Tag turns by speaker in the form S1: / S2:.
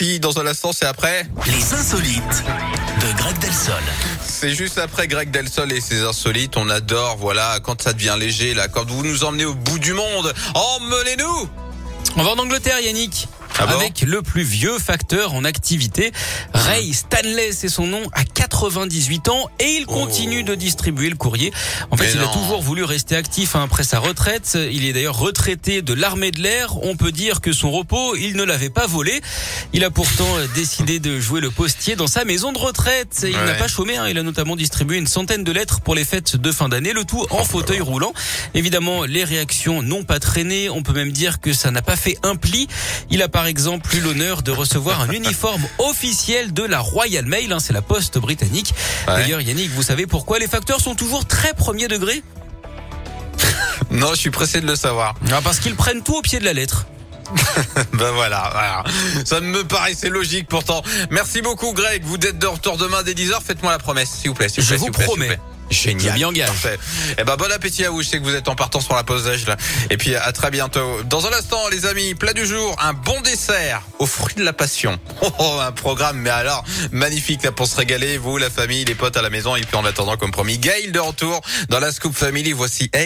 S1: Merci. Dans un instant, c'est après.
S2: Les insolites de Greg Delsol.
S1: C'est juste après Greg Delsol et ses insolites. On adore, voilà, quand ça devient léger, là, quand vous nous emmenez au bout du monde. Emmenez-nous!
S3: On va en Angleterre, Yannick.
S1: Ah bon
S3: avec le plus vieux facteur en activité. Ray Stanley, c'est son nom, à 98 ans et il continue de distribuer le courrier. En fait,
S1: Oh. Mais
S3: il a toujours voulu rester actif hein, après sa retraite. Il est d'ailleurs retraité de l'armée de l'air. On peut dire que son repos, il ne l'avait pas volé. Il a pourtant euh, décidé de jouer le postier dans sa maison de retraite. Il
S1: Ouais.
S3: n'a pas chômé. hein. Il a notamment distribué une centaine de lettres pour les fêtes de fin d'année, le tout
S1: Oh
S3: en fauteuil roulant. Évidemment, les réactions n'ont pas traîné. On peut même dire que ça n'a pas fait un pli. Il a par exemple eu l'honneur de recevoir un uniforme officiel de la Royal Mail. hein, C'est la poste britannique.
S1: Ouais.
S3: D'ailleurs, Yannick, vous savez pourquoi les facteurs sont toujours très premier degré?
S1: Non, je suis pressé de le savoir.
S3: Ah, Parce qu'ils prennent tout au pied de la lettre.
S1: Ben voilà, voilà. Ça me paraissait logique pourtant. Merci beaucoup Greg. Vous êtes de retour demain dès 10h. Faites-moi la promesse, s'il vous plaît. s'il
S3: Je
S1: plaît,
S3: vous
S1: plaît,
S3: promets.
S1: plaît. Génial.
S3: Engage.
S1: Parfait. Eh ben bon appétit à vous. Je sais que vous êtes en partance pour la pause d'âge là. Et puis à très bientôt. Dans un instant, les amis, plat du jour, un bon dessert aux fruits de la passion. Oh, oh, un programme, mais alors magnifique là pour se régaler. Vous, la famille, les potes à la maison. Et puis en attendant, comme promis, Gail de retour dans la Scoop Family. Voici. Hey.